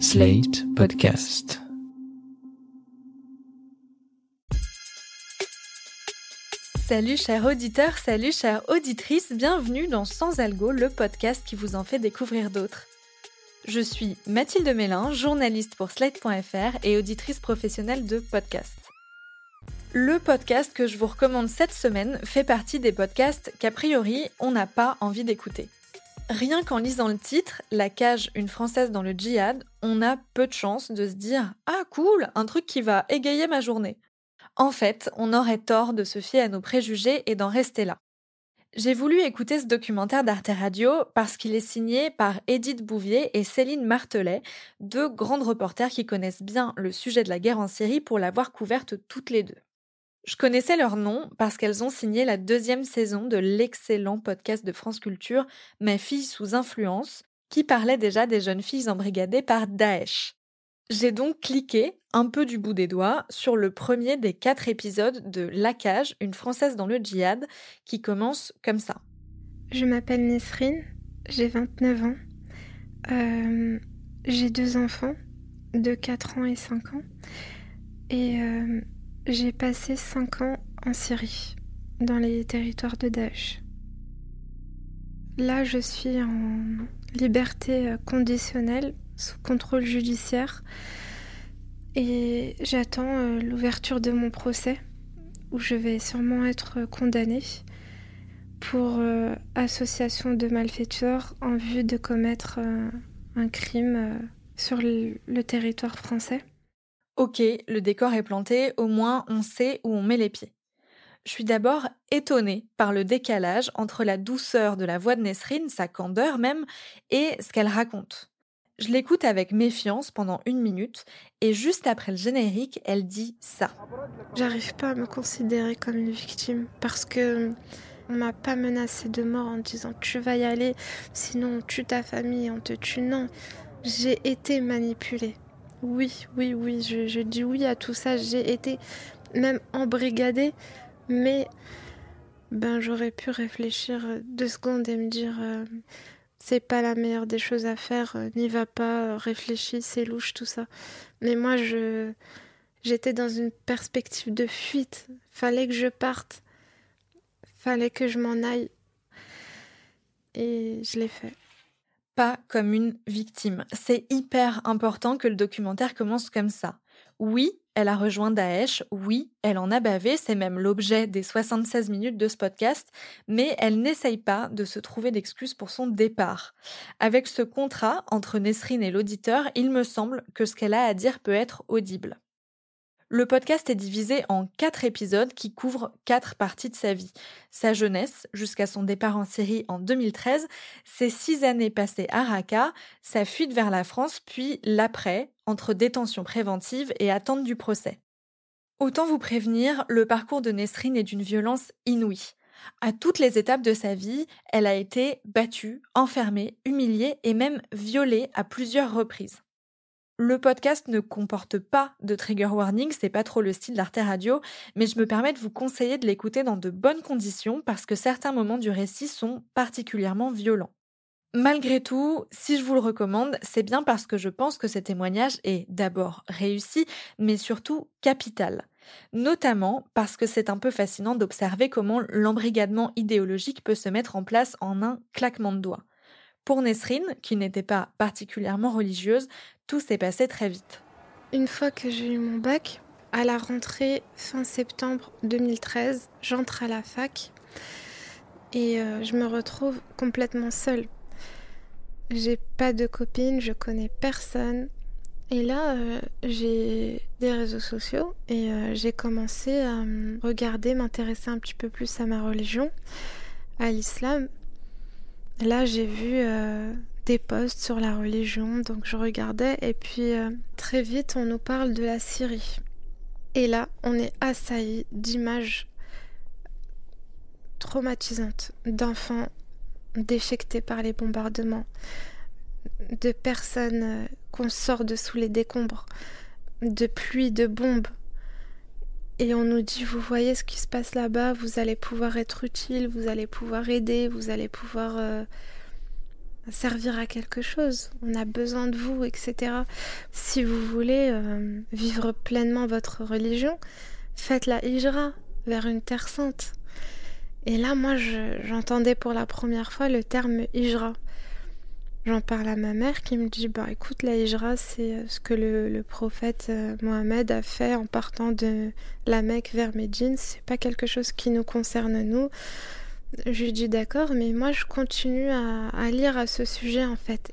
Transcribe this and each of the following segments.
Slate Podcast. Salut chers auditeurs, salut chères auditrices, bienvenue dans Sans Algo, le podcast qui vous en fait découvrir d'autres. Je suis Mathilde Mélin, journaliste pour Slate.fr et auditrice professionnelle de podcast. Le podcast que je vous recommande cette semaine fait partie des podcasts qu'a priori on n'a pas envie d'écouter. Rien qu'en lisant le titre, La cage, une française dans le djihad, on a peu de chance de se dire Ah cool, un truc qui va égayer ma journée. En fait, on aurait tort de se fier à nos préjugés et d'en rester là. J'ai voulu écouter ce documentaire d'Arte Radio parce qu'il est signé par Edith Bouvier et Céline Martelet, deux grandes reporters qui connaissent bien le sujet de la guerre en Syrie pour l'avoir couverte toutes les deux. Je connaissais leur nom parce qu'elles ont signé la deuxième saison de l'excellent podcast de France Culture Ma fille sous influence, qui parlait déjà des jeunes filles embrigadées par Daesh. J'ai donc cliqué, un peu du bout des doigts, sur le premier des quatre épisodes de La Cage, une Française dans le djihad, qui commence comme ça. Je m'appelle Nesrine, j'ai 29 ans. Euh, j'ai deux enfants, de 4 ans et 5 ans. Et euh, j'ai passé 5 ans en Syrie, dans les territoires de Daesh. Là, je suis en liberté conditionnelle, sous contrôle judiciaire, et j'attends euh, l'ouverture de mon procès, où je vais sûrement être condamnée pour euh, association de malfaiteurs en vue de commettre euh, un crime sur le territoire français. Ok, le décor est planté, au moins on sait où on met les pieds. Je suis d'abord étonnée par le décalage entre la douceur de la voix de Nesrine, sa candeur même, et ce qu'elle raconte. Je l'écoute avec méfiance pendant une minute, et juste après le générique, elle dit ça. J'arrive pas à me considérer comme une victime parce que on m'a pas menacé de mort en disant tu vas y aller, sinon on tue ta famille, on te tue. Non, j'ai été manipulée. Oui, oui, oui, je, dis oui à tout ça. J'ai été même embrigadée, mais ben j'aurais pu réfléchir deux secondes et me dire euh, c'est pas la meilleure des choses à faire, euh, n'y va pas, réfléchis, c'est louche tout ça. Mais moi je j'étais dans une perspective de fuite. Fallait que je parte, fallait que je m'en aille, et je l'ai fait pas comme une victime. C'est hyper important que le documentaire commence comme ça. Oui, elle a rejoint Daesh, oui, elle en a bavé, c'est même l'objet des 76 minutes de ce podcast, mais elle n'essaye pas de se trouver d'excuses pour son départ. Avec ce contrat entre Nesrine et l'auditeur, il me semble que ce qu'elle a à dire peut être audible. Le podcast est divisé en quatre épisodes qui couvrent quatre parties de sa vie. Sa jeunesse, jusqu'à son départ en Syrie en 2013, ses six années passées à Raqqa, sa fuite vers la France, puis l'après, entre détention préventive et attente du procès. Autant vous prévenir, le parcours de Nesrine est d'une violence inouïe. À toutes les étapes de sa vie, elle a été battue, enfermée, humiliée et même violée à plusieurs reprises. Le podcast ne comporte pas de trigger warning, c'est pas trop le style d'Arte Radio, mais je me permets de vous conseiller de l'écouter dans de bonnes conditions parce que certains moments du récit sont particulièrement violents. Malgré tout, si je vous le recommande, c'est bien parce que je pense que ce témoignage est d'abord réussi, mais surtout capital. Notamment parce que c'est un peu fascinant d'observer comment l'embrigadement idéologique peut se mettre en place en un claquement de doigts. Pour Nesrine, qui n'était pas particulièrement religieuse, tout s'est passé très vite. Une fois que j'ai eu mon bac, à la rentrée fin septembre 2013, j'entre à la fac et euh, je me retrouve complètement seule. J'ai pas de copine, je connais personne. Et là, euh, j'ai des réseaux sociaux et euh, j'ai commencé à regarder, m'intéresser un petit peu plus à ma religion, à l'islam. Là, j'ai vu des posts sur la religion, donc je regardais et puis euh, très vite on nous parle de la Syrie. Et là, on est assailli d'images traumatisantes d'enfants déchiquetés par les bombardements, de personnes euh, qu'on sort de sous les décombres, de pluie de bombes. Et on nous dit, vous voyez ce qui se passe là-bas, vous allez pouvoir être utile, vous allez pouvoir aider, vous allez pouvoir... Euh, servir à quelque chose. On a besoin de vous, etc. Si vous voulez euh, vivre pleinement votre religion, faites la hijra vers une terre sainte. Et là, moi, j'entendais pour la première fois le terme hijra. J'en parle à ma mère qui me dit Bah écoute, la hijra, c'est euh, ce que le, prophète euh, Mohamed a fait en partant de la Mecque vers Médine. C'est pas quelque chose qui nous concerne, nous. Je lui dis D'accord, mais moi, je continue à, lire à ce sujet en fait.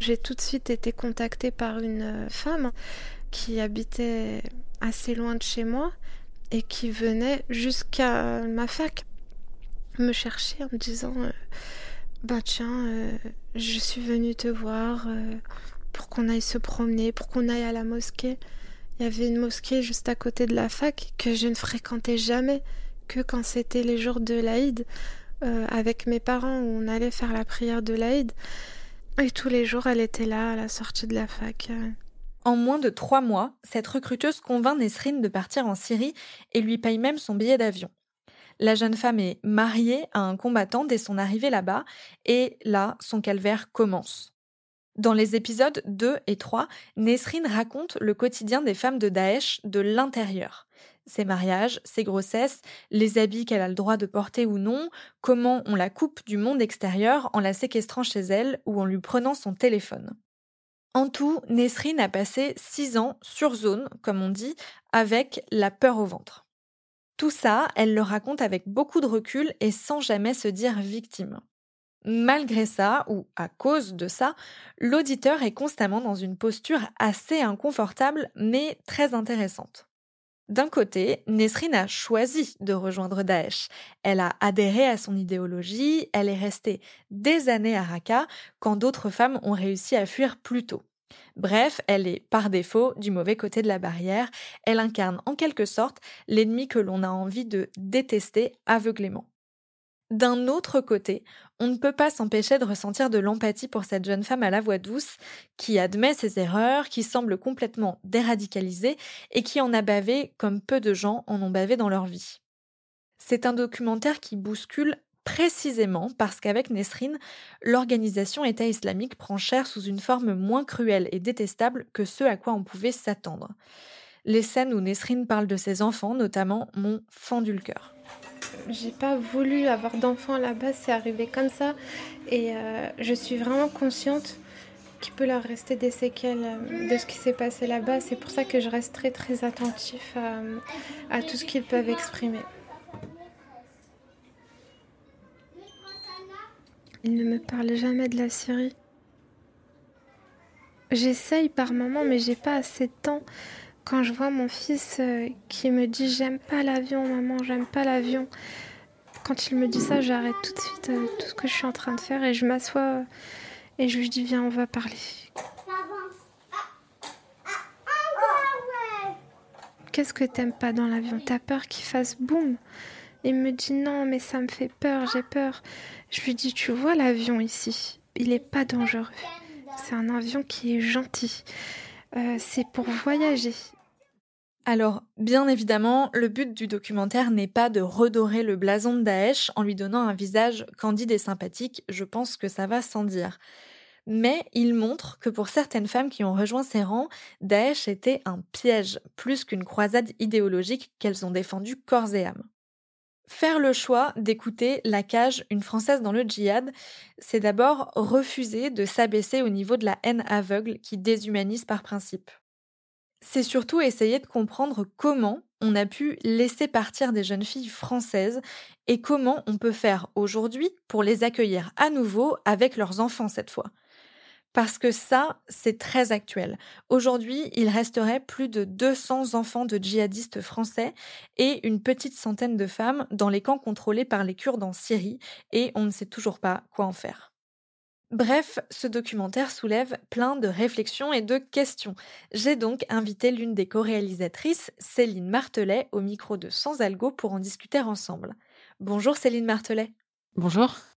J'ai tout de suite été contactée par une euh, femme qui habitait assez loin de chez moi et qui venait jusqu'à ma fac me chercher en me disant bah tiens, euh, je suis venue te voir euh, pour qu'on aille se promener, pour qu'on aille à la mosquée. Il y avait une mosquée juste à côté de la fac que je ne fréquentais jamais que quand c'était les jours de l'Aïd euh, avec mes parents où on allait faire la prière de l'Aïd. Et tous les jours, elle était là à la sortie de la fac. En moins de trois mois, cette recruteuse convainc Nesrine de partir en Syrie et lui paye même son billet d'avion. La jeune femme est mariée à un combattant dès son arrivée là-bas, et là, son calvaire commence. Dans les épisodes 2 et 3, Nesrine raconte le quotidien des femmes de Daesh de l'intérieur. Ses mariages, ses grossesses, les habits qu'elle a le droit de porter ou non, comment on la coupe du monde extérieur en la séquestrant chez elle ou en lui prenant son téléphone. En tout, Nesrine a passé six ans sur zone, comme on dit, avec la peur au ventre. Tout ça, elle le raconte avec beaucoup de recul et sans jamais se dire victime. Malgré ça, ou à cause de ça, l'auditeur est constamment dans une posture assez inconfortable mais très intéressante. D'un côté, Nesrine a choisi de rejoindre Daesh. Elle a adhéré à son idéologie, elle est restée des années à Raqqa quand d'autres femmes ont réussi à fuir plus tôt. Bref, elle est par défaut du mauvais côté de la barrière, elle incarne en quelque sorte l'ennemi que l'on a envie de détester aveuglément. D'un autre côté, on ne peut pas s'empêcher de ressentir de l'empathie pour cette jeune femme à la voix douce, qui admet ses erreurs, qui semble complètement déradicalisée et qui en a bavé comme peu de gens en ont bavé dans leur vie. C'est un documentaire qui bouscule précisément parce qu'avec Nesrine, l'organisation État islamique prend cher sous une forme moins cruelle et détestable que ce à quoi on pouvait s'attendre. Les scènes où Nesrine parle de ses enfants, notamment, m'ont fendu le cœur. J'ai pas voulu avoir d'enfants là-bas, c'est arrivé comme ça. Et euh, je suis vraiment consciente qu'il peut leur rester des séquelles euh, de ce qui s'est passé là-bas. C'est pour ça que je reste très très attentif à tout ce qu'ils peuvent exprimer. Il ne me parle jamais de la Syrie. J'essaye par moments, mais j'ai pas assez de temps. Quand je vois mon fils euh, qui me dit j'aime pas l'avion, maman, j'aime pas l'avion. Quand il me dit ça, j'arrête tout de suite euh, tout ce que je suis en train de faire et je m'assois euh, et je lui dis viens, on va parler. Qu'est-ce que t'aimes pas dans l'avion? T'as peur qu'il fasse boum? Il me dit non, mais ça me fait peur, j'ai peur. Je lui dis, tu vois l'avion ici, il n'est pas dangereux. C'est un avion qui est gentil. Euh, c'est pour voyager. Alors, bien évidemment, le but du documentaire n'est pas de redorer le blason de Daesh en lui donnant un visage candide et sympathique, je pense que ça va sans dire. Mais il montre que pour certaines femmes qui ont rejoint ses rangs, Daesh était un piège, plus qu'une croisade idéologique qu'elles ont défendue corps et âme. Faire le choix d'écouter La Cage, une Française dans le djihad, c'est d'abord refuser de s'abaisser au niveau de la haine aveugle qui déshumanise par principe. C'est surtout essayer de comprendre comment on a pu laisser partir des jeunes filles françaises et comment on peut faire aujourd'hui pour les accueillir à nouveau avec leurs enfants cette fois. Parce que ça, c'est très actuel. Aujourd'hui, il resterait plus de 200 enfants de djihadistes français et une petite centaine de femmes dans les camps contrôlés par les Kurdes en Syrie, et on ne sait toujours pas quoi en faire. Bref, ce documentaire soulève plein de réflexions et de questions. J'ai donc invité l'une des co-réalisatrices, Céline Martelet, au micro de Sans Algo pour en discuter ensemble. Bonjour Céline Martelet. Bonjour.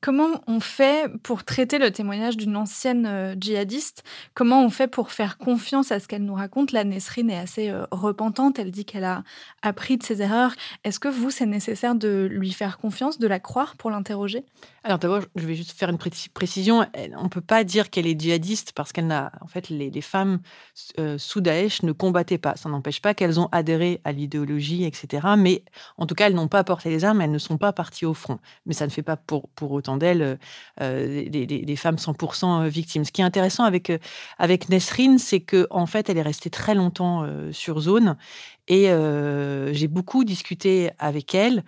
Comment on fait pour traiter le témoignage d'une ancienne euh, djihadiste? Comment on fait pour faire confiance à ce qu'elle nous raconte? La Nesrine est assez euh, repentante, elle dit qu'elle a appris de ses erreurs. Est-ce que vous, c'est nécessaire de lui faire confiance, de la croire pour l'interroger? Alors d'abord, je vais juste faire une précision. On ne peut pas dire qu'elle est djihadiste parce qu'elle n'a... En fait, les, femmes euh, sous Daesh ne combattaient pas. Ça n'empêche pas qu'elles ont adhéré à l'idéologie, etc. Mais en tout cas, elles n'ont pas porté les armes, elles ne sont pas parties au front. Mais ça ne fait pas pour, pour autant d'elles euh, euh, des, femmes 100% euh, victimes. Ce qui est intéressant avec, avec Nesrine, c'est qu'en en fait, elle est restée très longtemps sur zone et j'ai beaucoup discuté avec elle.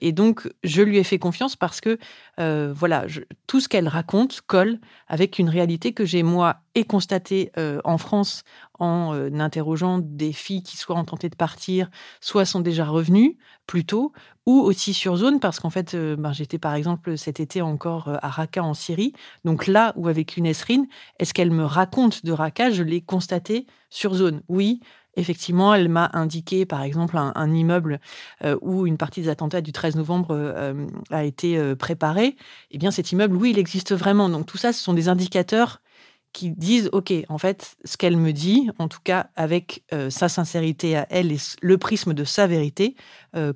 et donc, je lui ai fait confiance parce que, voilà, tout ce qu'elle raconte colle avec une réalité que j'ai, moi, et constatée en France en interrogeant des filles qui soit ont tenté de partir, soit sont déjà revenues plus tôt, ou aussi sur zone, parce qu'en fait, ben, j'étais par exemple cet été encore à Raqqa en Syrie. Donc là où a vécu Nesrine, est-ce qu'elle me raconte de Raqqa Je l'ai constaté sur zone. Oui, Effectivement, elle m'a indiqué, par exemple, un, immeuble euh, où une partie des attentats du 13 novembre euh, a été euh, préparée. Eh bien, cet immeuble, oui, il existe vraiment. Donc, tout ça, ce sont des indicateurs qui disent, OK, en fait, ce qu'elle me dit, en tout cas avec sa sincérité à elle et le prisme de sa vérité,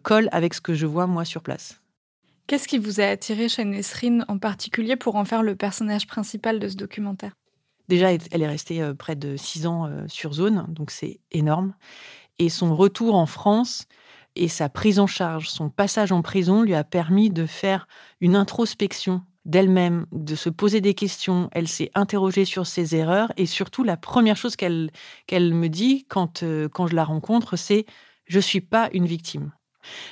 colle avec ce que je vois, moi, sur place. Qu'est-ce qui vous a attiré chez Nesrine en particulier pour en faire le personnage principal de ce documentaire? Déjà, elle est restée euh, près de six ans euh, sur zone, donc c'est énorme. Et son retour en France et sa prise en charge, son passage en prison lui a permis de faire une introspection d'elle-même, de se poser des questions. Elle s'est interrogée sur ses erreurs et surtout, la première chose qu'elle me dit quand, euh, quand je la rencontre, c'est je ne suis pas une victime.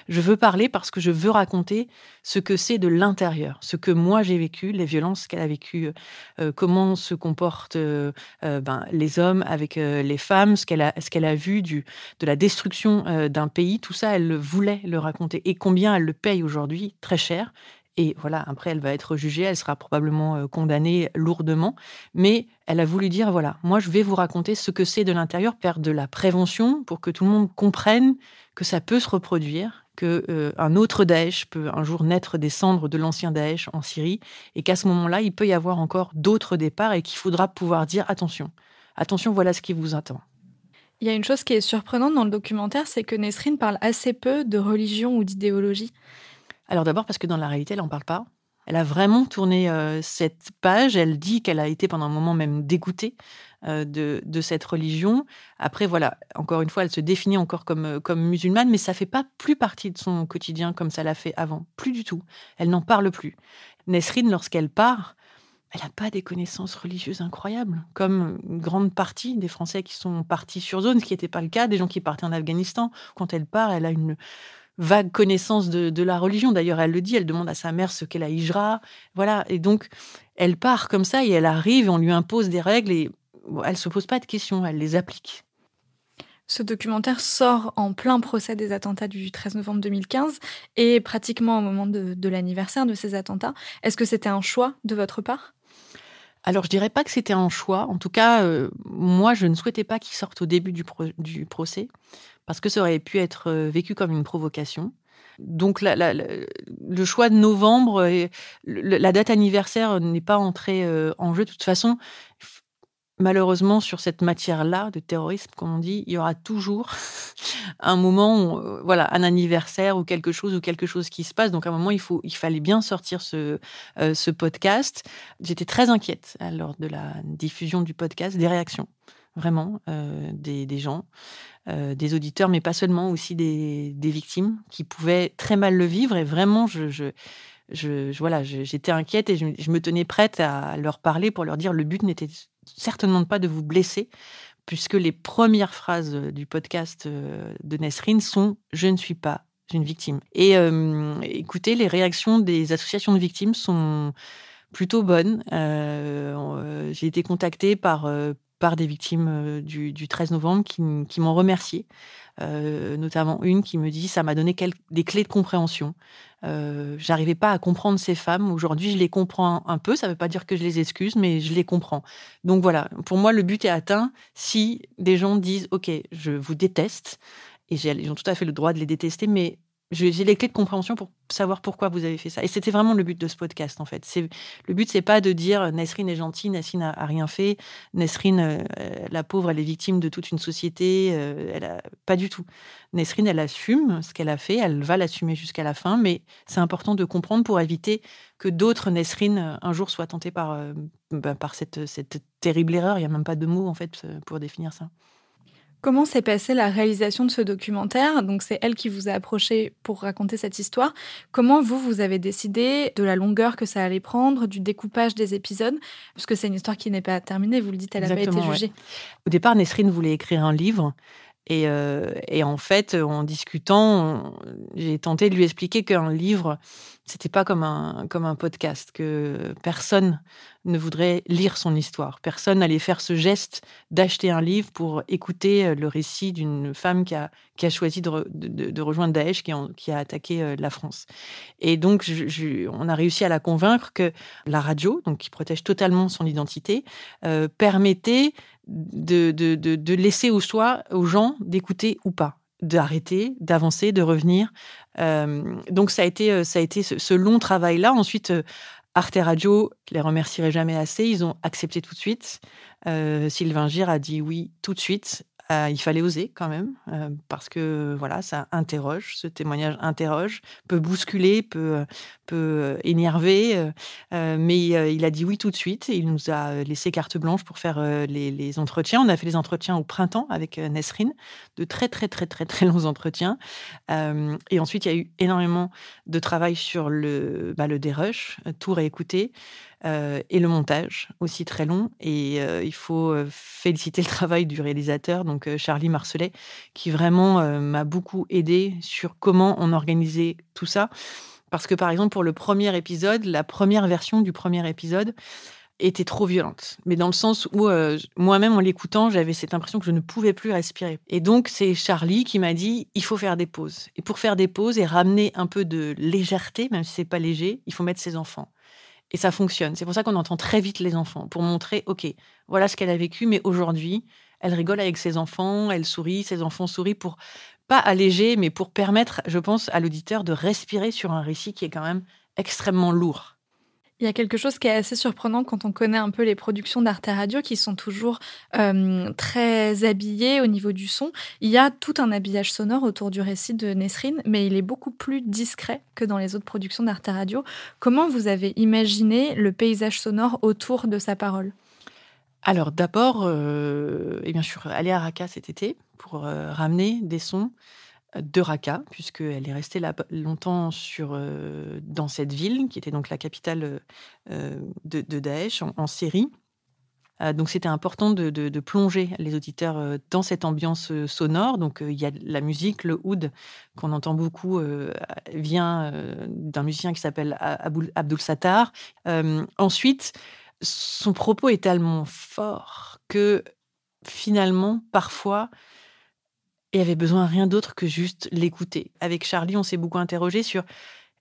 Je veux parler parce que je veux raconter ce que c'est de l'intérieur, ce que moi j'ai vécu, les violences qu'elle a vécues, euh, comment se comportent euh, euh, ben, les hommes avec les femmes, ce qu'elle a, ce qu'elle a vu du, de la destruction d'un pays. Tout ça, elle voulait le raconter. Et combien elle le paye aujourd'hui, très cher. Et voilà, après, elle va être jugée, elle sera probablement condamnée lourdement. Mais elle a voulu dire, voilà, moi, je vais vous raconter ce que c'est de l'intérieur, faire de la prévention pour que tout le monde comprenne que ça peut se reproduire, que euh, un autre Daesh peut un jour naître des cendres de l'ancien Daesh en Syrie, et qu'à ce moment-là, il peut y avoir encore d'autres départs et qu'il faudra pouvoir dire attention, attention, voilà ce qui vous attend. Il y a une chose qui est surprenante dans le documentaire, c'est que Nesrine parle assez peu de religion ou d'idéologie. Alors d'abord parce que dans la réalité, elle n'en parle pas. Elle a vraiment tourné euh, cette page. Elle dit qu'elle a été pendant un moment même dégoûtée euh, de, cette religion. Après, voilà, encore une fois, elle se définit encore comme, euh, comme musulmane, mais ça fait pas plus partie de son quotidien comme ça l'a fait avant. Plus du tout. Elle n'en parle plus. Nesrine, lorsqu'elle part, elle n'a pas des connaissances religieuses incroyables, comme une grande partie des Français qui sont partis sur zone, ce qui n'était pas le cas des gens qui partaient en Afghanistan. Quand elle part, elle a une vague connaissance de, la religion. D'ailleurs, elle le dit, elle demande à sa mère ce qu'est la hijra. Voilà, et donc, elle part comme ça et elle arrive et on lui impose des règles et elle se pose pas de questions, elle les applique. Ce documentaire sort en plein procès des attentats du 13 novembre 2015 et pratiquement au moment de, l'anniversaire de ces attentats. Est-ce que c'était un choix de votre part? Alors, je dirais pas que c'était un choix. En tout cas, euh, moi, je ne souhaitais pas qu'il sorte au début du, procès, parce que ça aurait pu être euh, vécu comme une provocation. Donc, le choix de novembre, la date anniversaire n'est pas entrée euh, en jeu. De toute façon, malheureusement, sur cette matière-là de terrorisme, comme on dit, il y aura toujours un moment, euh, voilà, un anniversaire ou quelque chose ou quelque chose qui se passe. Donc, à un moment, il fallait bien sortir ce podcast. J'étais très inquiète lors de la diffusion du podcast des réactions, vraiment, euh, des, gens, des auditeurs, mais pas seulement, aussi des, victimes qui pouvaient très mal le vivre. Et vraiment, je, je je, voilà, j'étais inquiète et je, me tenais prête à leur parler pour leur dire le but n'était certainement pas de vous blesser, puisque les premières phrases du podcast euh, de Nesrine sont Je ne suis pas une victime. Et euh, écoutez, les réactions des associations de victimes sont plutôt bonnes. Euh, j'ai été contactée par, par des victimes du, 13 novembre qui, m'ont remercié. notamment une qui me dit ça m'a donné des clés de compréhension. Euh, j'arrivais pas à comprendre ces femmes. Aujourd'hui, je les comprends un peu. Ça ne veut pas dire que je les excuse, mais je les comprends. Donc voilà, pour moi, le but est atteint si des gens disent OK, je vous déteste, et ils ont tout à fait le droit de les détester, mais j'ai les clés de compréhension pour savoir pourquoi vous avez fait ça. Et c'était vraiment le but de ce podcast, en fait. Le but, c'est pas de dire Nesrine est gentille, Nesrine a, rien fait, Nesrine, euh, la pauvre, elle est victime de toute une société. Euh, elle pas du tout. Nesrine, elle assume ce qu'elle a fait, elle va l'assumer jusqu'à la fin, mais c'est important de comprendre pour éviter que d'autres Nesrine euh, un jour soient tentées par bah, par cette, cette terrible erreur. Il y a même pas de mots en fait pour définir ça. Comment s'est passée la réalisation de ce documentaire? Donc c'est elle qui vous a approché pour raconter cette histoire. Comment vous, vous avez décidé de la longueur que ça allait prendre, du découpage des épisodes? Puisque c'est une histoire qui n'est pas terminée, vous le dites, elle n'a pas été jugée. Au départ, Nesrine voulait écrire un livre. Et, euh, et, en fait, en discutant, j'ai tenté de lui expliquer qu'un livre, c'était pas comme un, comme un podcast, que personne ne voudrait lire son histoire. Personne n'allait faire ce geste d'acheter un livre pour écouter euh, le récit d'une femme qui a, qui a choisi de, de, rejoindre Daesh, qui, qui, a attaqué euh, la France. Et donc, on a réussi à la convaincre que la radio, donc qui protège totalement son identité, permettait de, de, de, laisser au choix aux gens d'écouter ou pas d'arrêter, d'avancer, de revenir. Euh, donc ça a été, euh, ça a été ce, long travail-là. Ensuite, euh, Arte Radio, je les remercierai jamais assez, ils ont accepté tout de suite. Sylvain Gir a dit oui tout de suite. Euh, il fallait oser quand même, euh, parce que voilà, ça interroge, ce témoignage interroge, peut bousculer, peut, peut énerver, euh, mais il a dit oui tout de suite. Et il nous a laissé carte blanche pour faire les, entretiens. On a fait les entretiens au printemps avec Nesrine, de très très très très très longs entretiens. et ensuite, il y a eu énormément de travail sur le, bah, le dérush, tout réécouter. Euh, et le montage aussi très long. Et euh, il faut euh, féliciter le travail du réalisateur, donc Charlie Marcelet, qui vraiment m'a beaucoup aidé sur comment on organisait tout ça. Parce que par exemple, pour le premier épisode, la première version du premier épisode était trop violente. Mais dans le sens où moi-même, en l'écoutant, j'avais cette impression que je ne pouvais plus respirer. Et donc, c'est Charlie qui m'a dit, il faut faire des pauses. Et pour faire des pauses et ramener un peu de légèreté, même si c'est pas léger, il faut mettre ses enfants. Et ça fonctionne. C'est pour ça qu'on entend très vite les enfants, pour montrer, OK, voilà ce qu'elle a vécu, mais aujourd'hui, elle rigole avec ses enfants, elle sourit, ses enfants sourient pour pas alléger, mais pour permettre, je pense, à l'auditeur de respirer sur un récit qui est quand même extrêmement lourd. Il y a quelque chose qui est assez surprenant quand on connaît un peu les productions d'Arte Radio qui sont toujours euh, très habillées au niveau du son. Il y a tout un habillage sonore autour du récit de Nesrine, mais il est beaucoup plus discret que dans les autres productions d'Arte Radio. Comment vous avez imaginé le paysage sonore autour de sa parole? Alors d'abord, euh, eh bien, je suis allée à Raqqa cet été pour euh, ramener des sons de Raqqa, puisqu'elle est restée là longtemps sur, euh, dans cette ville, qui était donc la capitale euh, de, Daesh en, Syrie. Euh, donc c'était important de, plonger les auditeurs dans cette ambiance sonore. Donc il y a la musique, le oud, qu'on entend beaucoup, vient d'un musicien qui s'appelle Abdul Sattar. ensuite, son propos est tellement fort que finalement, parfois, et avait besoin de rien d'autre que juste l'écouter. Avec Charlie, on s'est beaucoup interrogé sur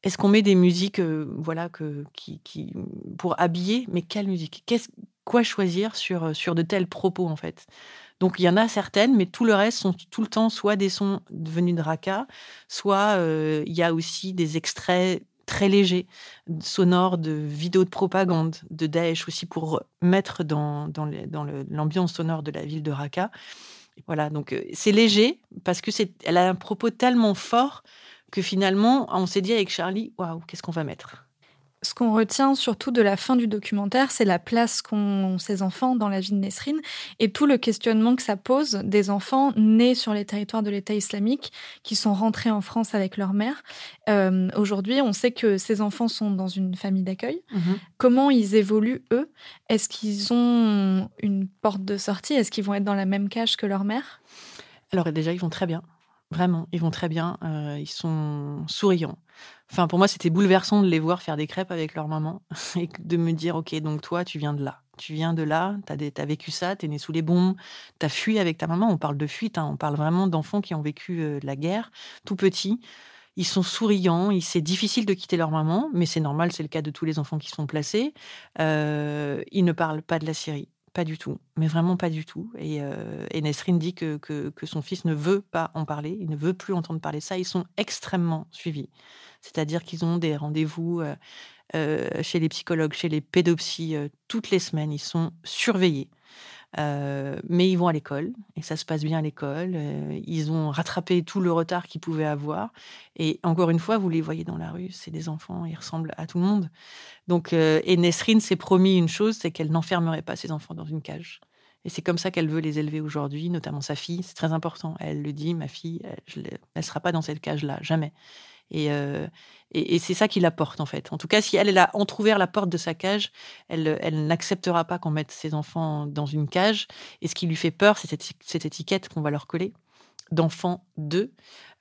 est-ce qu'on met des musiques euh, voilà que qui, qui, pour habiller mais quelle musique? Qu'est-ce quoi choisir sur euh, sur de tels propos en fait? Donc il y en a certaines, mais tout le reste sont tout le temps soit des sons venus de Raqqa, soit euh, il y a aussi des extraits très légers, sonores de vidéos de propagande de Daesh aussi pour mettre dans, dans l'ambiance sonore de la ville de Raqqa. Voilà, donc c'est léger parce que c'est, elle a un propos tellement fort que finalement, on s'est dit avec Charlie, waouh, qu'est-ce qu'on va mettre? Ce qu'on retient surtout de la fin du documentaire, c'est la place qu'ont ces enfants dans la vie de Nesrine et tout le questionnement que ça pose des enfants nés sur les territoires de l'État islamique qui sont rentrés en France avec leur mère. Euh, aujourd'hui, on sait que ces enfants sont dans une famille d'accueil. Mhm. Comment ils évoluent, eux? Est-ce qu'ils ont une porte de sortie? Est-ce qu'ils vont être dans la même cage que leur mère? Alors déjà, ils vont très bien. Vraiment, ils vont très bien. Euh, ils sont souriants. Enfin, pour moi, c'était bouleversant de les voir faire des crêpes avec leur maman et de me dire, OK, donc toi, tu viens de là. Tu viens de là, tu as, vécu ça, tu es né sous les bombes, tu as fui avec ta maman. On parle de fuite, hein, on parle vraiment d'enfants qui ont vécu euh, la guerre, tout petits. Ils sont souriants, c'est difficile de quitter leur maman, mais c'est normal, c'est le cas de tous les enfants qui sont placés. Euh, ils ne parlent pas de la Syrie pas du tout, mais vraiment pas du tout. Et, euh, Nesrine dit que, que, son fils ne veut pas en parler, il ne veut plus entendre parler ça. Ils sont extrêmement suivis. C'est-à-dire qu'ils ont des rendez-vous euh, euh, chez les psychologues, chez les pédopsies, toutes les semaines. Ils sont surveillés. Mais ils vont à l'école et ça se passe bien à l'école. ils ont rattrapé tout le retard qu'ils pouvaient avoir. Et encore une fois, vous les voyez dans la rue, c'est des enfants, ils ressemblent à tout le monde. Donc, et Nesrine s'est promis une chose, c'est qu'elle n'enfermerait pas ses enfants dans une cage. Et c'est comme ça qu'elle veut les élever aujourd'hui, notamment sa fille. C'est très important. Elle le dit, ma fille, elle ne sera pas dans cette cage-là, jamais. Et, et, c'est ça qui la porte, en fait. En tout cas, si elle, elle a entrouvert la porte de sa cage, elle, elle n'acceptera pas qu'on mette ses enfants dans une cage. Et ce qui lui fait peur, c'est cette, étiquette qu'on va leur coller d'enfant d'eux.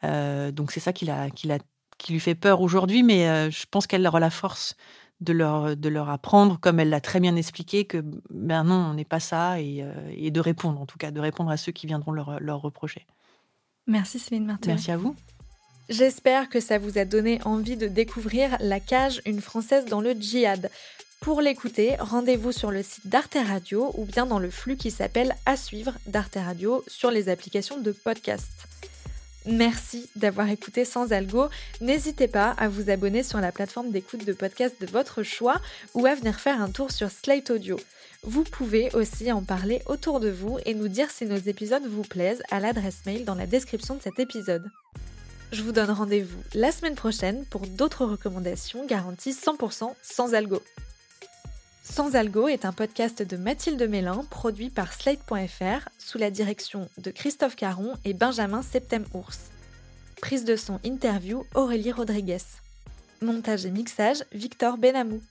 donc c'est ça qui, la, qui, la, qui lui fait peur aujourd'hui, mais je pense qu'elle aura la force de leur, de leur apprendre, comme elle l'a très bien expliqué, que ben non, on n'est pas ça, et, et, de répondre, en tout cas, de répondre à ceux qui viendront leur, leur reprocher. Merci Céline Martin. Merci à vous. J'espère que ça vous a donné envie de découvrir La Cage, une Française dans le djihad. Pour l'écouter, rendez-vous sur le site d'Arte Radio ou bien dans le flux qui s'appelle À suivre d'Arte Radio sur les applications de podcast. Merci d'avoir écouté Sans Algo. N'hésitez pas à vous abonner sur la plateforme d'écoute de podcast de votre choix ou à venir faire un tour sur Slate Audio. Vous pouvez aussi en parler autour de vous et nous dire si nos épisodes vous plaisent à l'adresse mail dans la description de cet épisode. Je vous donne rendez-vous la semaine prochaine pour d'autres recommandations garanties 100% sans algo. Sans algo est un podcast de Mathilde Mélin produit par Slate.fr sous la direction de Christophe Caron et Benjamin Septem-Ours. Prise de son interview Aurélie Rodriguez. Montage et mixage Victor Benamou.